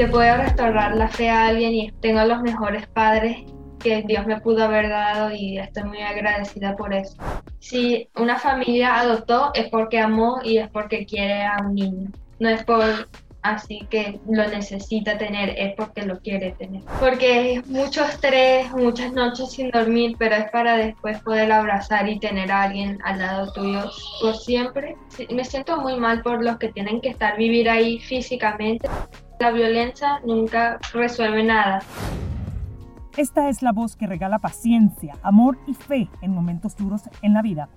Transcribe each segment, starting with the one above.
le puedo restaurar la fe a alguien y tengo los mejores padres que Dios me pudo haber dado y estoy muy agradecida por eso. Si una familia adoptó es porque amó y es porque quiere a un niño, no es por así que lo necesita tener, es porque lo quiere tener. Porque es mucho estrés, muchas noches sin dormir, pero es para después poder abrazar y tener a alguien al lado tuyo por siempre. Me siento muy mal por los que tienen que estar vivir ahí físicamente. La violencia nunca resuelve nada. Esta es la voz que regala paciencia, amor y fe en momentos duros en la vida.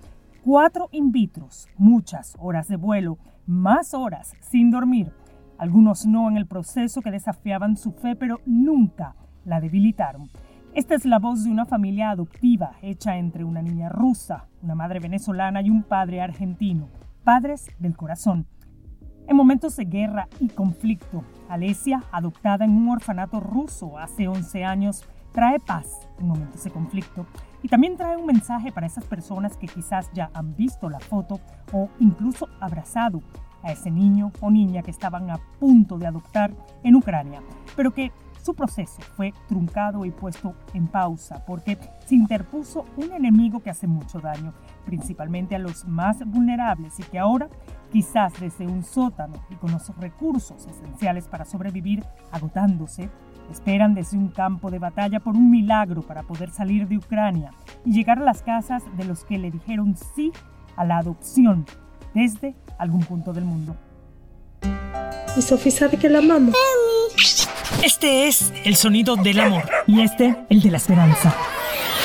Cuatro in vitros, muchas horas de vuelo, más horas sin dormir algunos no en el proceso que desafiaban su fe, pero nunca la debilitaron. Esta es la voz de una familia adoptiva hecha entre una niña rusa, una madre venezolana y un padre argentino, padres del corazón. En momentos de guerra y conflicto, Alesia, adoptada en un orfanato ruso hace 11 años, trae paz en momentos de conflicto y también trae un mensaje para esas personas que quizás ya han visto la foto o incluso abrazado a ese niño o niña que estaban a punto de adoptar en Ucrania, pero que su proceso fue truncado y puesto en pausa porque se interpuso un enemigo que hace mucho daño, principalmente a los más vulnerables y que ahora, quizás desde un sótano y con los recursos esenciales para sobrevivir agotándose, esperan desde un campo de batalla por un milagro para poder salir de Ucrania y llegar a las casas de los que le dijeron sí a la adopción desde algún punto del mundo. Y Sofía sabe que la amamos. Este es el sonido del amor y este el de la esperanza.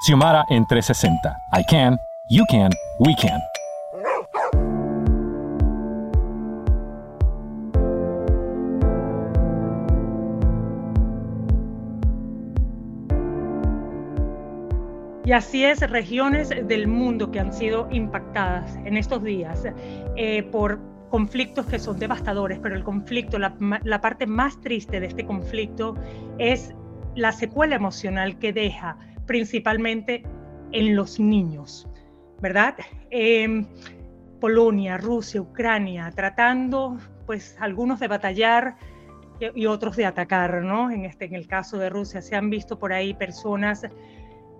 Xiomara en 360. I can, you can, we can. Y así es, regiones del mundo que han sido impactadas en estos días eh, por conflictos que son devastadores, pero el conflicto, la, parte más triste de este conflicto es la secuela emocional que deja principalmente en los niños, ¿verdad? Em, Polonia, Rusia, Ucrania, tratando pues algunos de batallar y, otros de atacar, ¿no? En, este, en el caso de Rusia se han visto por ahí personas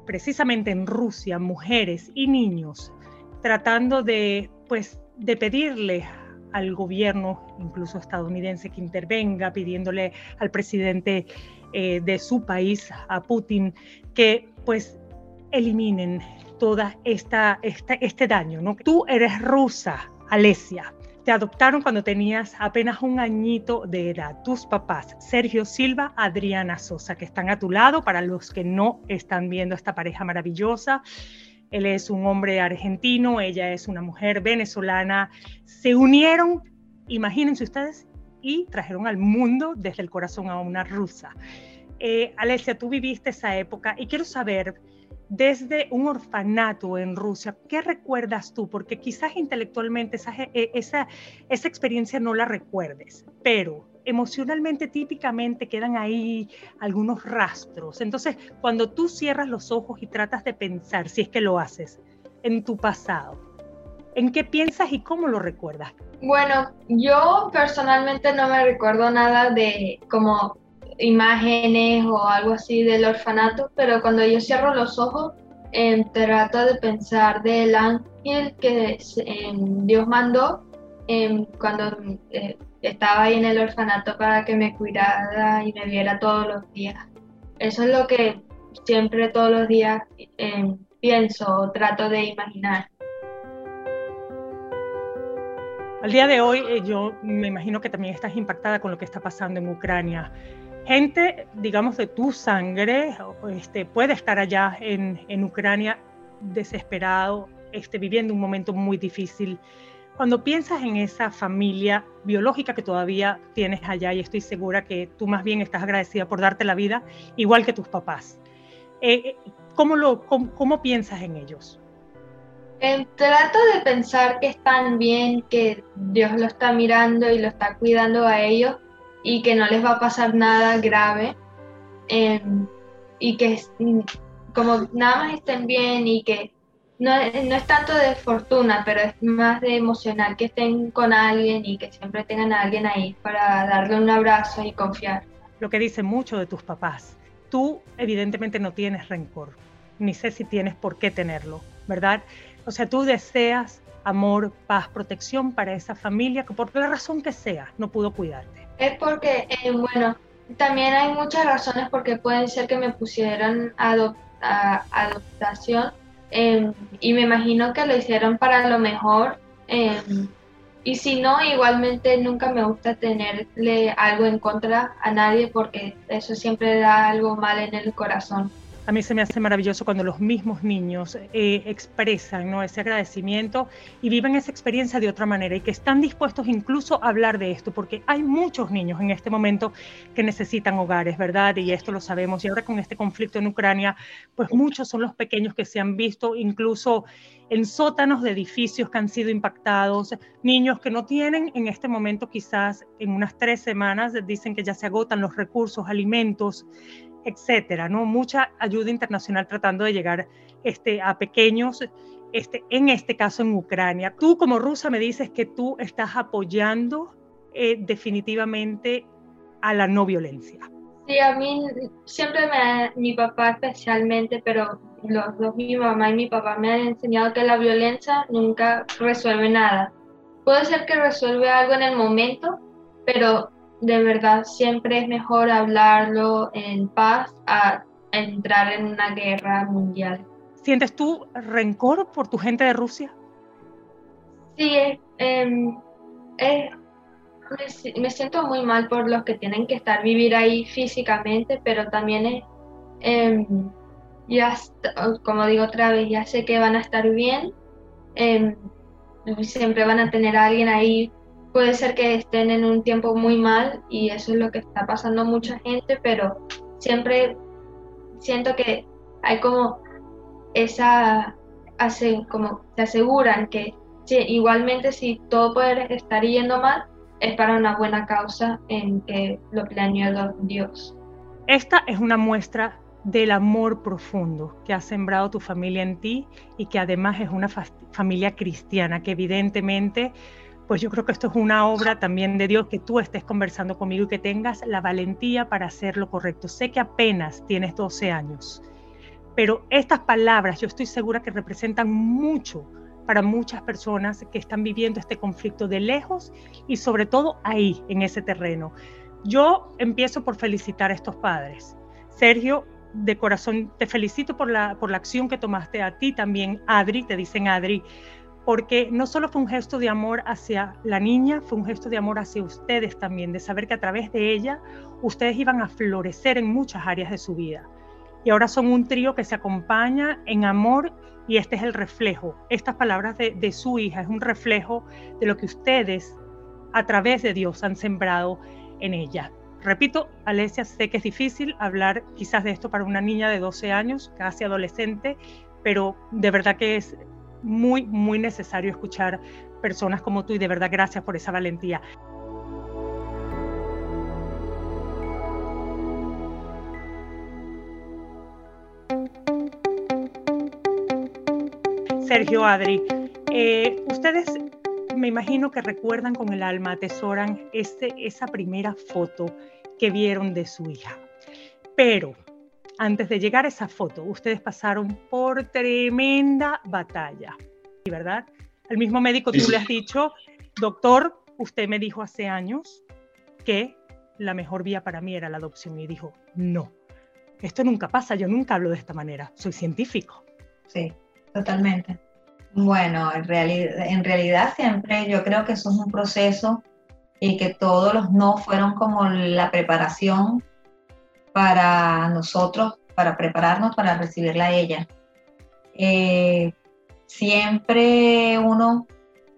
precisamente en Rusia, mujeres y niños, tratando de, pues, de pedirle al gobierno, incluso estadounidense, que intervenga, pidiéndole al presidente eh, de su país, a Putin, que pues eliminen toda esta, este daño. ¿no? Tú eres rusa, Alesia, te adoptaron cuando tenías apenas un añito de edad. Tus papás, Sergio Silva, Adriana Sosa, que están a tu lado para los que no están viendo esta pareja maravillosa. Él es un hombre argentino, ella es una mujer venezolana. Se unieron, imagínense ustedes, y trajeron al mundo desde el corazón a una rusa. Eh, Alesia, tú viviste esa época y quiero saber desde un orfanato en Rusia, ¿qué recuerdas tú? Porque quizás intelectualmente esa, e, esa, esa experiencia no la recuerdes, pero emocionalmente típicamente quedan ahí algunos rastros. Entonces, cuando tú cierras los ojos y tratas de pensar, si es que lo haces, en tu pasado, ¿en qué piensas y cómo lo recuerdas? Bueno, yo personalmente no me recuerdo nada de como imágenes o algo así del orfanato, pero cuando yo cierro los ojos, eh, trato de pensar del ángel que em, Dios mandó em, cuando eh, estaba ahí en el orfanato para que me cuidara y me viera todos los días. eso es lo que siempre todos los días pienso o trato de imaginar. Al día de hoy eh, yo me imagino que también estás impactada con lo que está pasando en Ucrania. Gente, digamos, de tu sangre este, puede estar allá en, en Ucrania desesperado, este, viviendo un momento muy difícil. Cuando piensas en esa familia biológica que todavía tienes allá, y estoy segura que tú más bien estás agradecida por darte la vida, igual que tus papás, eh, eh, ¿cómo, lo, cómo, piensas en ellos? Eh, trato de pensar que están bien, que Dios lo está mirando y lo está cuidando a ellos y que no les va a pasar nada grave em, y que como nada más estén bien y que no, no, es tanto de fortuna, pero es más de emocional que estén con alguien y que siempre tengan a alguien ahí para darle un abrazo y confiar. Lo que dice mucho de tus papás. Tú evidentemente no tienes rencor, ni sé si tienes por qué tenerlo, ¿verdad? O sea, tú deseas amor, paz, protección para esa familia que por la razón que sea no pudo cuidarte. Es porque, eh, bueno, también hay muchas razones porque pueden ser que me pusieran a, adoptación em, y me imagino que lo hicieron para lo mejor. Em, y si no, igualmente nunca me gusta tenerle algo en contra a nadie porque eso siempre da algo mal en el corazón. A mí se me hace maravilloso cuando los mismos niños eh, expresan ese agradecimiento y viven esa experiencia de otra manera y que están dispuestos incluso a hablar de esto, porque hay muchos niños en este momento que necesitan hogares, ¿verdad? Y esto lo sabemos. Y ahora con este conflicto en Ucrania, pues muchos son los pequeños que se han visto incluso en sótanos de edificios que han sido impactados, niños que no tienen en este momento quizás en unas tres semanas, dicen que ya se agotan los recursos, alimentos, etcétera, ¿no? Mucha ayuda internacional tratando de llegar este, a pequeños, este, en este caso en Ucrania. Tú como rusa me dices que tú estás apoyando eh, definitivamente a la no violencia. Sí, a mí siempre me, mi papá especialmente, pero los dos, mi mamá y mi papá me han enseñado que la violencia nunca resuelve nada. Puede ser que resuelve algo en el momento, pero de verdad siempre es mejor hablarlo en paz a entrar en una guerra mundial. ¿Sientes tú rencor por tu gente de Rusia? Sí, em, me, siento muy mal por los que tienen que estar vivir ahí físicamente, pero también es, em, ya, como digo otra vez, ya sé que van a estar bien, em, siempre van a tener a alguien ahí puede ser que estén en un tiempo muy mal y eso es lo que está pasando a mucha gente, pero siempre siento que hay como esa, como se aseguran que igualmente si todo puede estar yendo mal, es para una buena causa en que lo planeó Dios. Esta es una muestra del amor profundo que ha sembrado tu familia en ti y que además es una familia cristiana que evidentemente pues yo creo que esto es una obra también de Dios, que tú estés conversando conmigo y que tengas la valentía para hacer lo correcto. Sé que apenas tienes 12 años, pero estas palabras yo estoy segura que representan mucho para muchas personas que están viviendo este conflicto de lejos y sobre todo ahí, en ese terreno. Yo empiezo por felicitar a estos padres. Sergio, de corazón te felicito por la, por la acción que tomaste a ti también, Adri, te dicen Adri, porque no solo fue un gesto de amor hacia la niña, fue un gesto de amor hacia ustedes también, de saber que a través de ella ustedes iban a florecer en muchas áreas de su vida. Y ahora son un trío que se acompaña en amor y este es el reflejo. Estas palabras de, su hija es un reflejo de lo que ustedes a través de Dios han sembrado en ella. Repito, Alesia, sé que es difícil hablar quizás de esto para una niña de 12 años, casi adolescente, pero de verdad que es muy, muy necesario escuchar personas como tú y de verdad gracias por esa valentía. Sergio Adri, eh, ustedes me imagino que recuerdan con el alma, atesoran ese, esa primera foto que vieron de su hija. Pero antes de llegar a esa foto, ustedes pasaron por tremenda batalla, ¿verdad? El mismo médico tú le has dicho, doctor, usted me dijo hace años que la mejor vía para mí era la adopción y dijo, no. esto nunca pasa, yo nunca hablo de esta manera, soy científico. Sí, totalmente. Bueno, en realidad, en realidad siempre yo creo que eso es un proceso y que todos los no fueron como la preparación para nosotros, para prepararnos para recibirla a ella. Eh, siempre uno,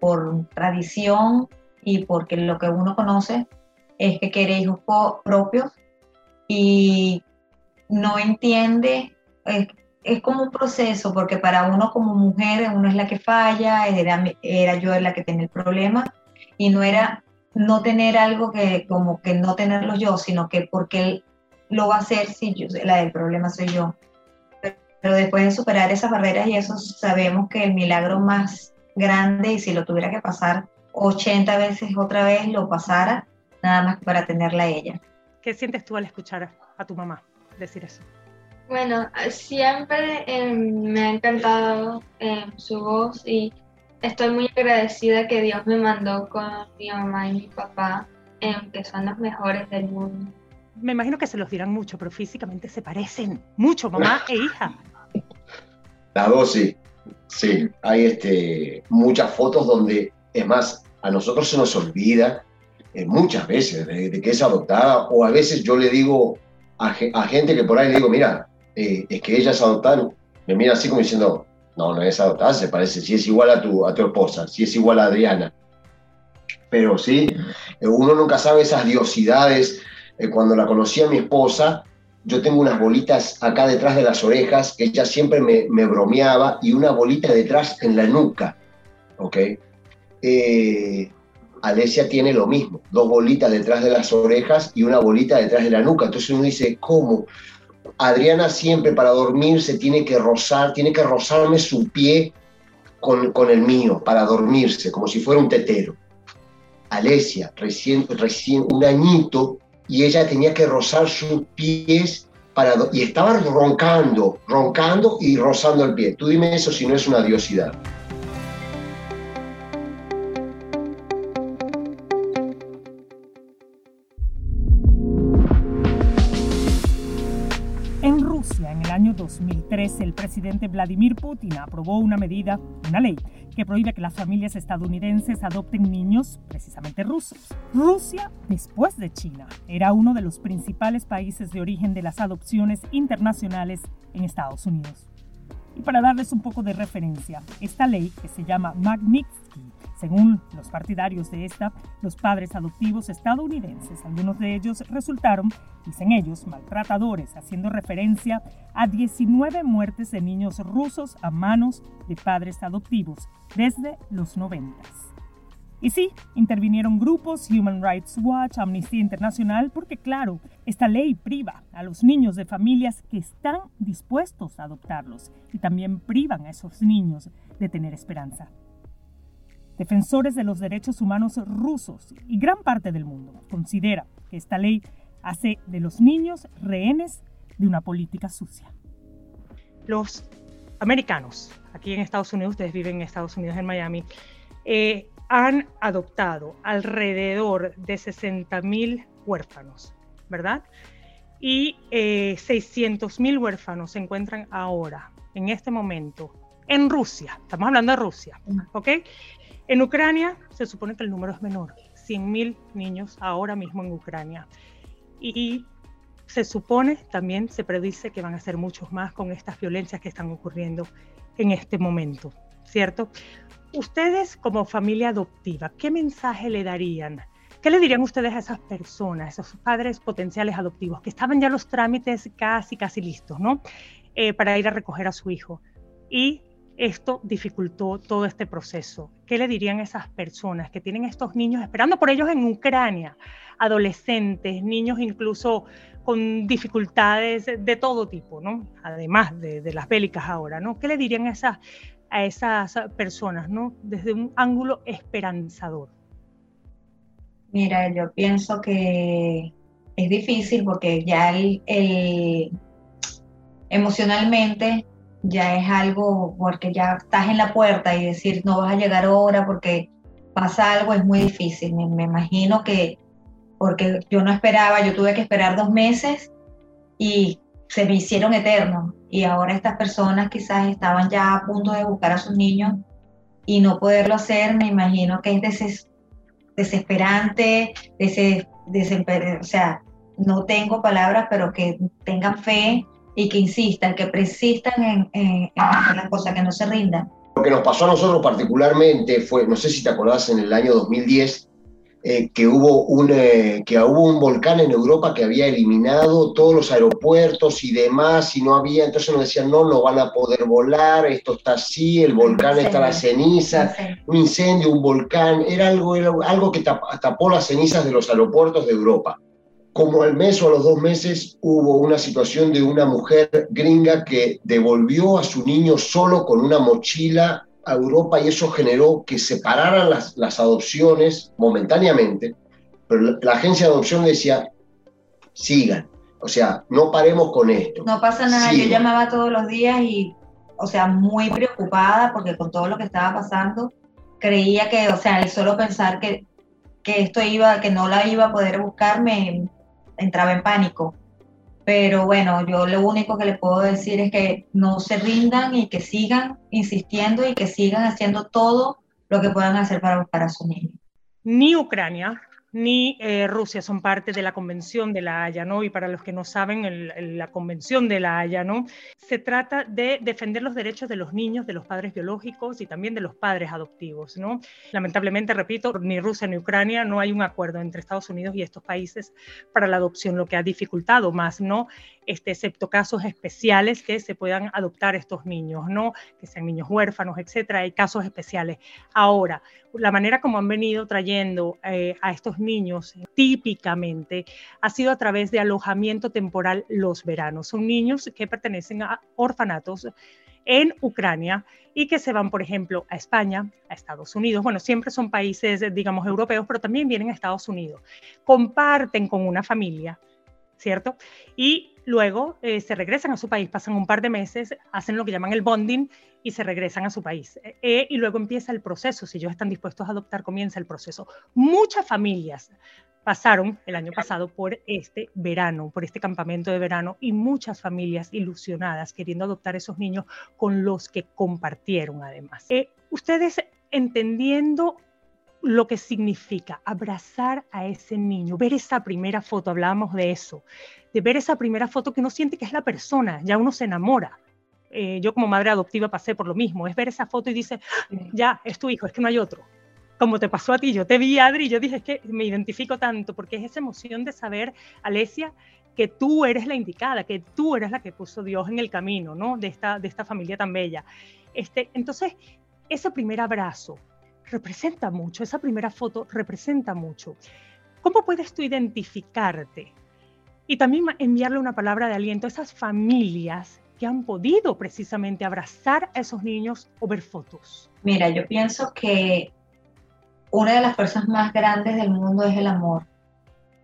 por tradición y porque lo que uno conoce, es que quiere hijos propios y no entiende, es, es, como un proceso, porque para uno como mujer, uno es la que falla, era, era yo la que tenía el problema, y no era no tener algo que como que no tenerlo yo, sino que porque lo va a hacer si yo, la del problema soy yo. Pero después de superar esas barreras y eso sabemos que el milagro más grande y si lo tuviera que pasar 80 veces otra vez lo pasara, nada más para tenerla a ella. ¿Qué sientes tú al escuchar a tu mamá decir eso? Bueno, siempre em, me ha encantado em, su voz y estoy muy agradecida que Dios me mandó con mi mamá y mi papá, em, que son los mejores del mundo. Me imagino que se los dirán mucho, pero físicamente se parecen mucho, mamá e hija. Las dos sí, sí. Hay este, muchas fotos donde, es más, a nosotros se nos olvida eh, muchas veces de, que es adoptada, o a veces yo le digo a, gente que por ahí le digo, mira, eh, es que ella es adoptada, me mira así como diciendo, no, no es adoptada, se parece, si es igual a tu, a tu esposa, si es igual a Adriana. Pero sí, eh, uno nunca sabe esas diosidades. Cuando la conocí a mi esposa, yo tengo unas bolitas acá detrás de las orejas, que ella siempre me, me bromeaba, y una bolita detrás en la nuca, ¿ok? Eh, Alesia tiene lo mismo, dos bolitas detrás de las orejas y una bolita detrás de la nuca. Entonces uno dice, ¿cómo? Adriana siempre para dormir se tiene que rozar, tiene que rozarme su pie con, con el mío para dormirse, como si fuera un tetero. Alesia, recién, recién un añito, y ella tenía que rozar sus pies para, y estaba roncando, roncando y rozando el pie. Tú dime eso si no es una diosidad. 2013, el presidente Vladimir Putin aprobó una medida, una ley, que prohíbe que las familias estadounidenses adopten niños precisamente rusos. Rusia, después de China, era uno de los principales países de origen de las adopciones internacionales en Estados Unidos. Y para darles un poco de referencia, esta ley, que se llama Magnitsky, según los partidarios de esta, los padres adoptivos estadounidenses, algunos de ellos resultaron, dicen ellos, maltratadores, haciendo referencia a 19 muertes de niños rusos a manos de padres adoptivos desde los 90. Y sí, intervinieron grupos Human Rights Watch, Amnistía Internacional, porque claro, esta ley priva a los niños de familias que están dispuestos a adoptarlos y también privan a esos niños de tener esperanza defensores de los derechos humanos rusos y gran parte del mundo considera que esta ley hace de los niños rehenes de una política sucia. Los americanos, aquí en Estados Unidos, ustedes viven en Estados Unidos, en Miami, eh, han adoptado alrededor de 60.000 huérfanos, ¿verdad? Y eh, 600.000 huérfanos se encuentran ahora, en este momento, en Rusia. Estamos hablando de Rusia, ¿ok? En Ucrania se supone que el número es menor, 100.000 niños ahora mismo en Ucrania. Y se supone, también se predice que van a ser muchos más con estas violencias que están ocurriendo en este momento, ¿cierto? Ustedes como familia adoptiva, ¿qué mensaje le darían? ¿Qué le dirían ustedes a esas personas, a esos padres potenciales adoptivos que estaban ya los trámites casi, casi listos, ¿no? Eh, para ir a recoger a su hijo. Y esto dificultó todo este proceso. ¿Qué le dirían a esas personas que tienen estos niños esperando por ellos en Ucrania? Adolescentes, niños incluso con dificultades de todo tipo, ¿no? Además de, las bélicas ahora, ¿no? ¿Qué le dirían a esas, a esas personas, ¿no? Desde un ángulo esperanzador. Mira, yo pienso que es difícil porque ya el emocionalmente ya es algo porque ya estás en la puerta y decir no vas a llegar ahora porque pasa algo es muy difícil. Me, imagino que porque yo no esperaba, yo tuve que esperar dos meses y se me hicieron eternos. Y ahora estas personas quizás estaban ya a punto de buscar a sus niños y no poderlo hacer, me imagino que es desesperante, ese o sea, no tengo palabras, pero que tengan fe y que insistan, que persistan en, en, las cosas, que no se rindan. Lo que nos pasó a nosotros particularmente fue, no sé si te acordás, en el año 2010, eh, que, hubo un, eh, que hubo un volcán en Europa que había eliminado todos los aeropuertos y demás, y no había, entonces nos decían, no, no van a poder volar, esto está así, el volcán está la ceniza, un incendio, un volcán, era algo, era algo que tapó las cenizas de los aeropuertos de Europa como al mes o a los dos meses hubo una situación de una mujer gringa que devolvió a su niño solo con una mochila a Europa y eso generó que separaran las, las adopciones momentáneamente, pero la, agencia de adopción decía, sigan, o sea, no paremos con esto. No pasa nada, yo llamaba todos los días y, o sea, muy preocupada porque con todo lo que estaba pasando, creía que, o sea, el solo pensar que, que esto iba, que no la iba a poder buscar, me, entraba en pánico. Pero bueno, yo lo único que le puedo decir es que no se rindan y que sigan insistiendo y que sigan haciendo todo lo que puedan hacer para buscar a su niño. Ni Ucrania ni eh, Rusia son parte de la Convención de la Haya, ¿no? Y para los que no saben, la Convención de la Haya, ¿no? Se trata de defender los derechos de los niños, de los padres biológicos y también de los padres adoptivos, ¿no? Lamentablemente, repito, ni Rusia ni Ucrania no hay un acuerdo entre Estados Unidos y estos países para la adopción, lo que ha dificultado más, ¿no? Este, excepto casos especiales que se puedan adoptar estos niños, ¿no? Que sean niños huérfanos, etcétera, hay casos especiales. Ahora, la manera como han venido trayendo eh, a estos niños típicamente ha sido a través de alojamiento temporal los veranos. Son niños que pertenecen a orfanatos en Ucrania y que se van, por ejemplo, a España, a Estados Unidos. Bueno, siempre son países, digamos, europeos, pero también vienen a Estados Unidos. Comparten con una familia, ¿cierto? Y luego eh, se regresan a su país, pasan un par de meses, hacen lo que llaman el bonding y se regresan a su país. Eh, y luego empieza el proceso, si ellos están dispuestos a adoptar, comienza el proceso. Muchas familias pasaron el año pasado por este verano, por este campamento de verano, y muchas familias ilusionadas queriendo adoptar esos niños con los que compartieron además. Eh, ustedes entendiendo lo que significa abrazar a ese niño, ver esa primera foto, hablábamos de eso, de ver esa primera foto que uno siente que es la persona, ya uno se enamora. Eh, yo como madre adoptiva pasé por lo mismo, es ver esa foto y dice, ya, es tu hijo, es que no hay otro. Como te pasó a ti, yo te vi, Adri, yo dije, es que me identifico tanto, porque es esa emoción de saber, Alesia, que tú eres la indicada, que tú eres la que puso Dios en el camino, ¿no? De esta, de esta familia tan bella. Este, entonces, ese primer abrazo representa mucho, esa primera foto representa mucho. ¿Cómo puedes tú identificarte y también enviarle una palabra de aliento a esas familias que han podido precisamente abrazar a esos niños o ver fotos? Mira, yo pienso que una de las fuerzas más grandes del mundo es el amor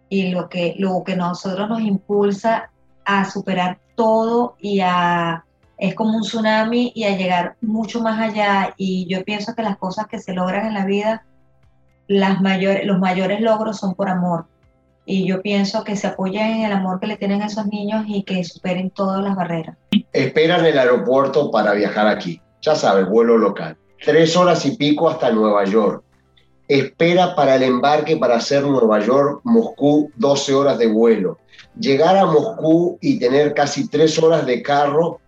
y lo que, lo que nosotros nos impulsa a superar todo y a es como un tsunami y a llegar mucho más allá y yo pienso que las cosas que se logran en la vida las mayores los mayores logros son por amor y yo pienso que se apoyen en el amor que le tienen a esos niños y que superen todas las barreras. Esperan el aeropuerto para viajar aquí, ya sabes, vuelo local. Tres horas y pico hasta Nueva York. Espera para el embarque para hacer Nueva York, Moscú, 12 horas de vuelo. Llegar a Moscú y tener casi tres horas de carro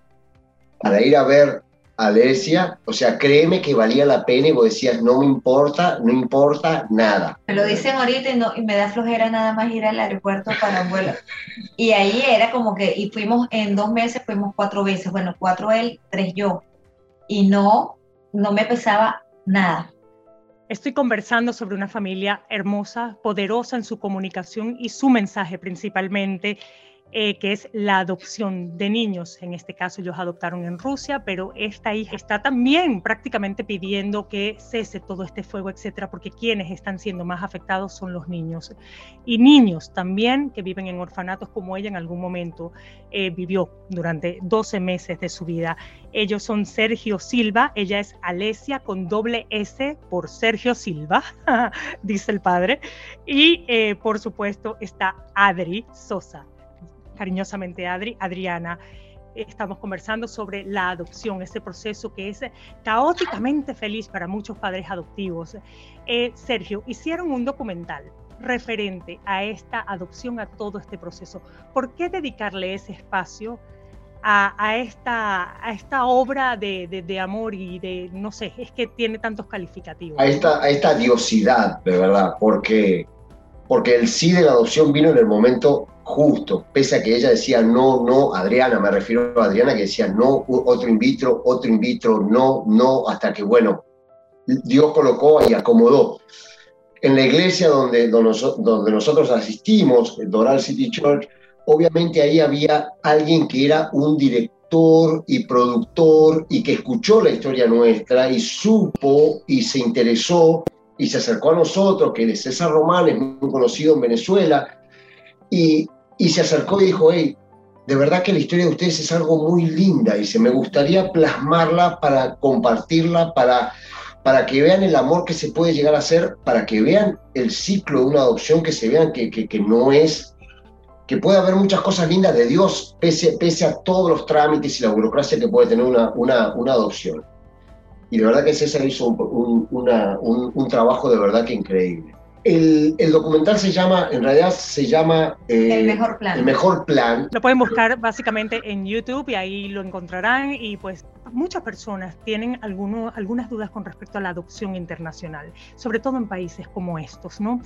para ir a ver Alesia, o sea, créeme que valía la pena y vos decías, no me importa, no importa nada. Me lo dicen ahorita y, no, y me da flojera nada más ir al aeropuerto para un vuelo. Y ahí era como que, y fuimos en dos meses, fuimos cuatro veces, bueno, cuatro él, tres yo. Y no, no me pesaba nada. Estoy conversando sobre una familia hermosa, poderosa en su comunicación y su mensaje principalmente eh, que es la adopción de niños. En este caso ellos adoptaron en Rusia, pero esta hija está también prácticamente pidiendo que cese todo este fuego, etcétera, porque quienes están siendo más afectados son los niños. Y niños también que viven en orfanatos como ella en algún momento eh, vivió durante 12 meses de su vida. Ellos son Sergio Silva, ella es Alesia con doble S por Sergio Silva, dice el padre, y eh, por supuesto está Adri Sosa cariñosamente Adri, Adriana. Estamos conversando sobre la adopción, ese proceso que es caóticamente feliz para muchos padres adoptivos. Eh, Sergio, hicieron un documental referente a esta adopción, a todo este proceso. ¿Por qué dedicarle ese espacio a, esta, a esta obra de, de, amor y de, no sé, es que tiene tantos calificativos? A esta, a esta diosidad, de verdad, porque, porque el sí de la adopción vino en el momento justo, pese a que ella decía no, no, Adriana, me refiero a Adriana que decía no, otro in vitro, otro in vitro, no, no, hasta que, bueno, Dios colocó y acomodó. En la iglesia donde, donde nosotros asistimos, Doral City Church, obviamente ahí había alguien que era un director y productor y que escuchó la historia nuestra y supo y se interesó y se acercó a nosotros, que es César Román, es muy conocido en Venezuela, y, y se acercó y dijo, hey, de verdad que la historia de ustedes es algo muy linda y se me gustaría plasmarla para compartirla, para, para que vean el amor que se puede llegar a hacer, para que vean el ciclo de una adopción, que se vean que, que, no es, que puede haber muchas cosas lindas de Dios, pese, pese a todos los trámites y la burocracia que puede tener una, una, una adopción. Y de verdad que César hizo un, un, un trabajo de verdad que increíble. El, documental se llama, en realidad se llama... Eh, el mejor plan. El mejor plan. Lo pueden buscar básicamente en YouTube y ahí lo encontrarán y pues muchas personas tienen alguno, algunas dudas con respecto a la adopción internacional, sobre todo en países como estos, ¿no?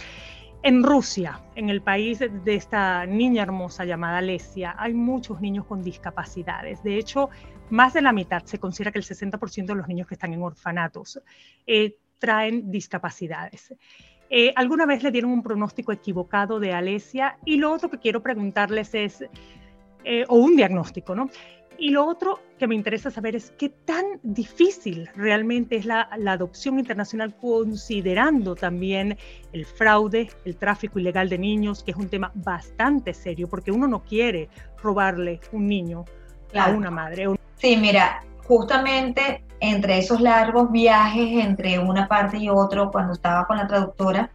En Rusia, en el país de esta niña hermosa llamada Alesia, hay muchos niños con discapacidades. De hecho, más de la mitad, se considera que el 60% de los niños que están en orfanatos eh, traen discapacidades. Eh, ¿Alguna vez le dieron un pronóstico equivocado de Alesia? Y lo otro que quiero preguntarles es, eh, o un diagnóstico, ¿no? Y lo otro que me interesa saber es qué tan difícil realmente es la, adopción internacional considerando también el fraude, el tráfico ilegal de niños, que es un tema bastante serio, porque uno no quiere robarle un niño a una madre. Sí, mira, justamente entre esos largos viajes entre una parte y otro, cuando estaba con la traductora,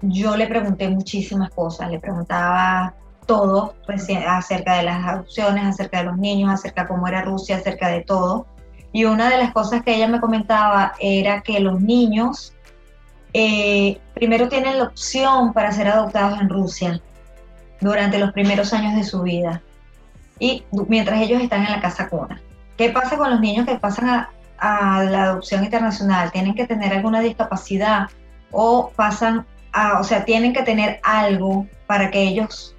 yo le pregunté muchísimas cosas, le preguntaba todo acerca de las adopciones, acerca de los niños, acerca de cómo era Rusia, acerca de todo. Y una de las cosas que ella me comentaba era que los niños eh, primero tienen la opción para ser adoptados en Rusia durante los primeros años de su vida y mientras ellos están en la casa cuna. ¿Qué pasa con los niños que pasan a, la adopción internacional? Tienen que tener alguna discapacidad o pasan a, o sea, tienen que tener algo para que ellos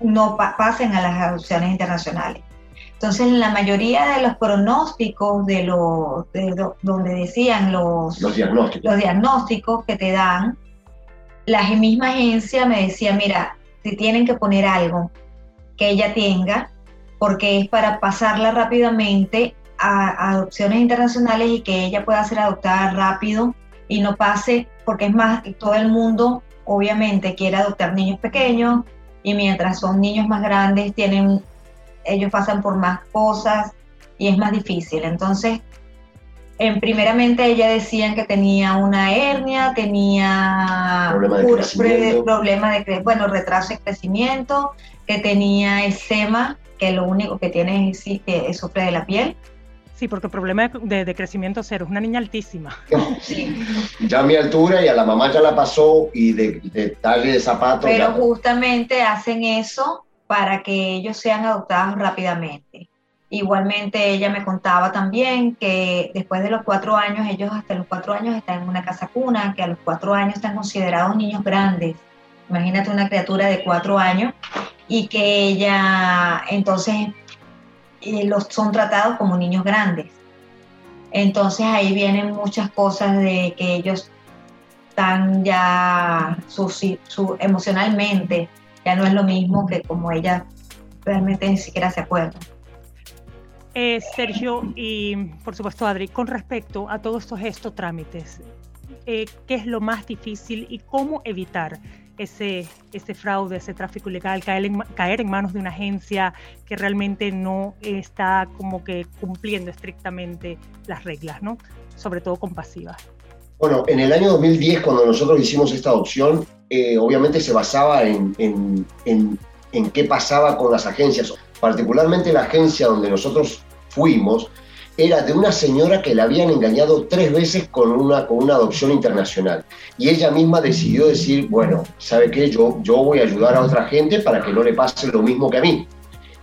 no pasen a las adopciones internacionales. Entonces, la mayoría de los pronósticos de los, donde decían los, los, diagnósticos. los diagnósticos que te dan, la misma agencia me decía, mira, si tienen que poner algo que ella tenga, porque es para pasarla rápidamente a, adopciones internacionales y que ella pueda ser adoptada rápido y no pase, porque es más, todo el mundo obviamente quiere adoptar niños pequeños y mientras son niños más grandes tienen, ellos pasan por más cosas y es más difícil. Entonces, en primeramente ella decían que tenía una hernia, tenía problema de, bueno, retraso de crecimiento, que tenía eczema, que lo único que tiene es que sufre de la piel. Sí, porque el problema de, crecimiento cero, es una niña altísima. Sí. Ya a mi altura y a la mamá ya la pasó y de, de talle de zapatos. Pero justamente hacen eso para que ellos sean adoptados rápidamente. Igualmente ella me contaba también que después de los cuatro años, ellos hasta los cuatro años están en una casa cuna, que a los cuatro años están considerados niños grandes. Imagínate una criatura de cuatro años y que ella entonces eh, los son tratados como niños grandes. Entonces ahí vienen muchas cosas de que ellos están ya su, su, emocionalmente, ya no es lo mismo que como ella realmente ni siquiera se acuerda. Eh, Sergio y por supuesto Adri, con respecto a todos estos, estos trámites, eh, ¿qué es lo más difícil y cómo evitar ese, ese fraude, ese tráfico ilegal, caer en, caer en manos de una agencia que realmente no está como que cumpliendo estrictamente las reglas, ¿no? Sobre todo compasivas. Bueno, en el año 2010, cuando nosotros hicimos esta adopción, eh, obviamente se basaba en, en, en qué pasaba con las agencias, particularmente la agencia donde nosotros fuimos, era de una señora que la habían engañado tres veces con una, con una adopción internacional. Y ella misma decidió decir, bueno, ¿sabe qué? Yo, yo voy a ayudar a otra gente para que no le pase lo mismo que a mí.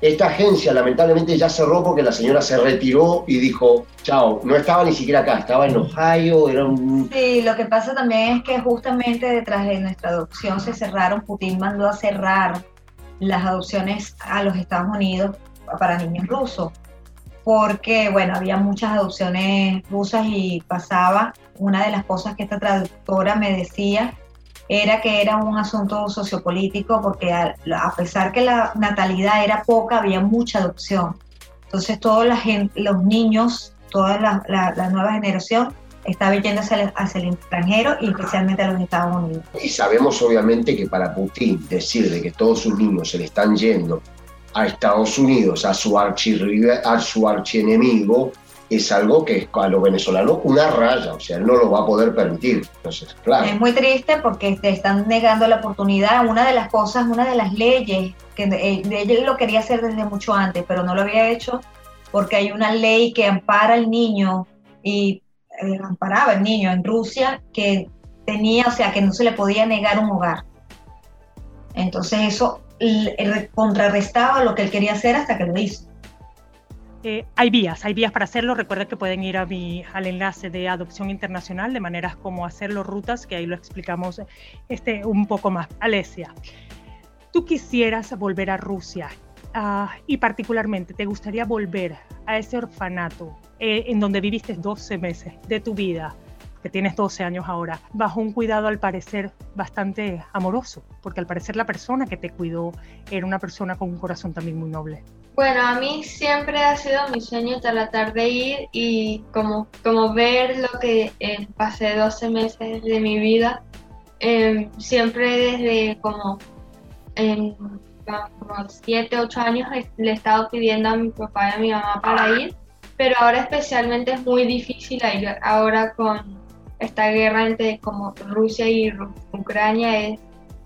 Esta agencia lamentablemente ya cerró porque la señora se retiró y dijo, chao, no estaba ni siquiera acá, estaba en Ohio, era. Sí, lo que pasa también es que justamente detrás de nuestra adopción se cerraron, Putin mandó a cerrar las adopciones a los Estados Unidos para niños rusos, porque, bueno, había muchas adopciones rusas y pasaba, una de las cosas que esta traductora me decía era que era un asunto sociopolítico porque a, pesar que la natalidad era poca, había mucha adopción. Entonces todos los niños, toda la, nueva generación estaba yendo hacia el, extranjero y especialmente a los Estados Unidos. Y sabemos obviamente que para Putin decir de que todos sus niños se le están yendo a Estados Unidos, a su, a su archienemigo, es algo que es a los venezolanos una raya, o sea, él no lo va a poder permitir. Entonces, claro. Es muy triste porque te están negando la oportunidad. Una de las cosas, una de las leyes, que él lo quería hacer desde mucho antes, pero no lo había hecho porque hay una ley que ampara al niño y eh, amparaba al niño en Rusia que tenía, o sea, que no se le podía negar un hogar. Entonces eso contrarrestaba lo que él quería hacer hasta que lo hizo. Eh, hay vías, hay vías para hacerlo. Recuerden que pueden ir a mi, al enlace de adopción internacional de maneras como hacerlo, rutas, que ahí lo explicamos este, un poco más. Alesia, tú quisieras volver a Rusia ah, y particularmente te gustaría volver a ese orfanato eh, en donde viviste 12 meses de tu vida, que tienes 12 años ahora, bajo un cuidado al parecer bastante amoroso, porque al parecer la persona que te cuidó era una persona con un corazón también muy noble. Bueno, a mí siempre ha sido mi sueño tratar de ir y como, como ver lo que eh, pasé 12 meses de mi vida. Em, siempre desde como, en, como 7, 8 años le he estado pidiendo a mi papá y a mi mamá para ir, pero ahora especialmente es muy difícil ir ahora con esta guerra entre como Rusia y Ucrania es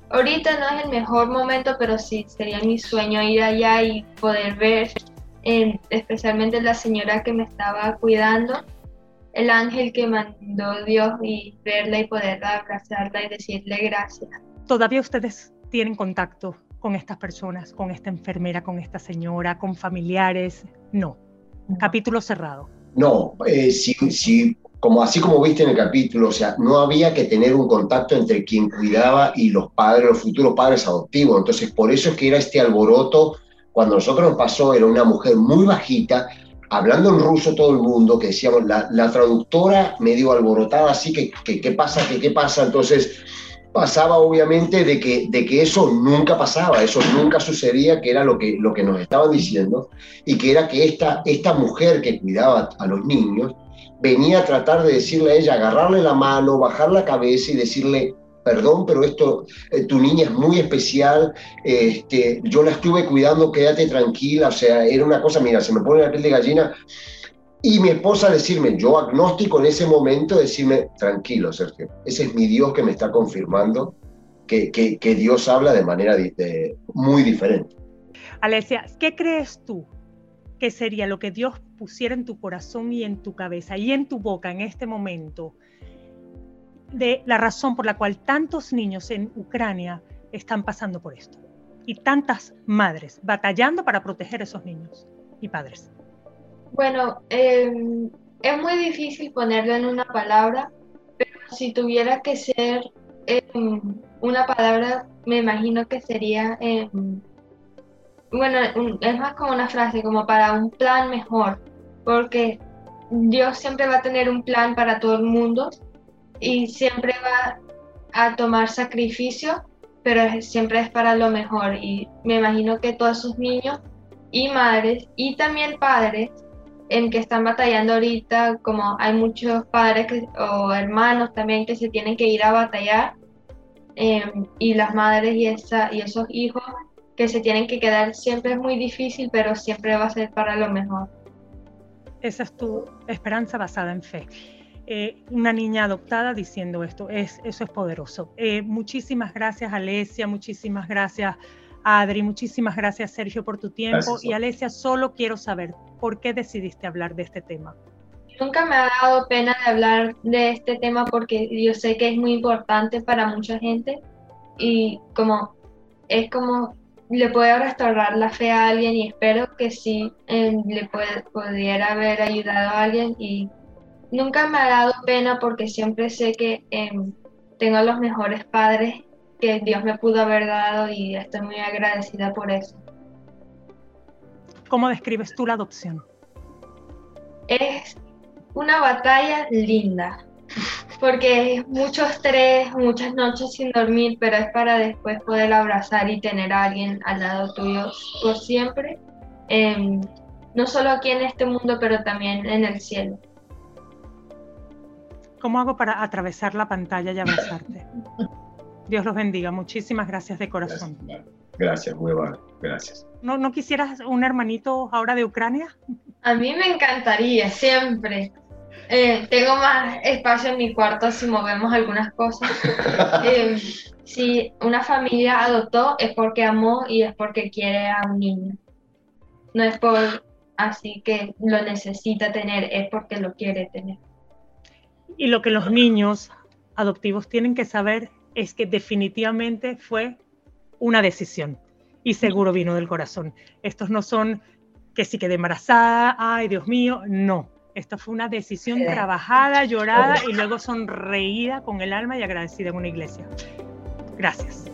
ahorita no es el mejor momento, pero sí sería mi sueño ir allá y poder ver, especialmente la señora que me estaba cuidando, el ángel que mandó Dios y verla y poder abrazarla y decirle gracias. ¿Todavía ustedes tienen contacto con estas personas, con esta enfermera, con esta señora, con familiares? No. Capítulo cerrado. No, eh, sí, sí, como así como viste en el capítulo, o sea, no había que tener un contacto entre quien cuidaba y los padres, los futuros padres adoptivos. Entonces, por eso es que era este alboroto. Cuando nosotros nos pasó, era una mujer muy bajita, hablando en ruso todo el mundo, que decíamos, la, la traductora medio alborotada, así que, ¿qué pasa? ¿Qué, ¿Qué pasa? Entonces, pasaba obviamente de que, de que eso nunca pasaba, eso nunca sucedía, que era lo que, lo que nos estaban diciendo, y que era que esta, esta mujer que cuidaba a los niños, venía a tratar de decirle a ella, agarrarle la mano, bajar la cabeza y decirle, perdón, pero esto, eh, tu niña es muy especial, este, yo la estuve cuidando, quédate tranquila, o sea, era una cosa, mira, se me pone la piel de gallina. Y mi esposa decirme, yo agnóstico en ese momento, decirme, tranquilo, Sergio, ese es mi Dios que me está confirmando que, que, Dios habla de manera muy diferente. Alesia, ¿qué crees tú que sería lo que Dios pusiera en tu corazón y en tu cabeza y en tu boca en este momento de la razón por la cual tantos niños en Ucrania están pasando por esto y tantas madres batallando para proteger a esos niños y padres? Bueno, em, es muy difícil ponerlo en una palabra, pero si tuviera que ser em, una palabra, me imagino que sería em, bueno, es más como una frase, como para un plan mejor, porque Dios siempre va a tener un plan para todo el mundo y siempre va a tomar sacrificio, pero siempre es para lo mejor. Y me imagino que todos sus niños y madres y también padres en que están batallando ahorita, como hay muchos padres o hermanos también que se tienen que ir a batallar, em, y las madres y, esa, y esos hijos que se tienen que quedar siempre es muy difícil, pero siempre va a ser para lo mejor. Esa es tu esperanza basada en fe. Eh, una niña adoptada diciendo esto, es, eso es poderoso. Eh, muchísimas gracias Alesia, muchísimas gracias Adri, muchísimas gracias Sergio por tu tiempo. y Alesia, solo quiero saber, ¿por qué decidiste hablar de este tema? Nunca me ha dado pena de hablar de este tema porque yo sé que es muy importante para mucha gente y como es como le puede restaurar la fe a alguien y espero que sí eh, le puede, pudiera haber ayudado a alguien y nunca me ha dado pena porque siempre sé que em, tengo los mejores padres que Dios me pudo haber dado y estoy muy agradecida por eso. ¿Cómo describes tú la adopción? Es una batalla linda, porque es mucho estrés, muchas noches sin dormir, pero es para después poder abrazar y tener a alguien al lado tuyo por siempre, em, no solo aquí en este mundo, pero también en el cielo. ¿Cómo hago para atravesar la pantalla y abrazarte? Dios los bendiga. Muchísimas gracias de corazón. Gracias, muy Gracias. ¿No, ¿No quisieras un hermanito ahora de Ucrania? A mí me encantaría, siempre. Eh, tengo más espacio en mi cuarto si movemos algunas cosas. Eh, si una familia adoptó es porque amó y es porque quiere a un niño. No es por así que lo necesita tener, es porque lo quiere tener. Y lo que los niños adoptivos tienen que saber es que definitivamente fue una decisión y seguro vino del corazón. Estos no son que si quedé embarazada, ay Dios mío, no. Esta fue una decisión trabajada, llorada y luego sonreída con el alma y agradecida en una iglesia. Gracias.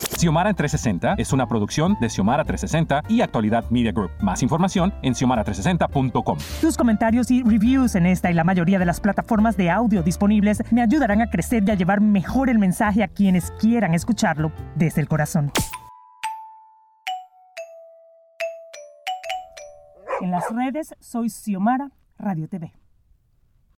Xiomara en 360 es una producción de Xiomara 360 y Actualidad Media Group. Más información en xiomara360.com. Tus comentarios y reviews en esta y la mayoría de las plataformas de audio disponibles me ayudarán a crecer y a llevar mejor el mensaje a quienes quieran escucharlo desde el corazón. En las redes soy Xiomara Radio TV.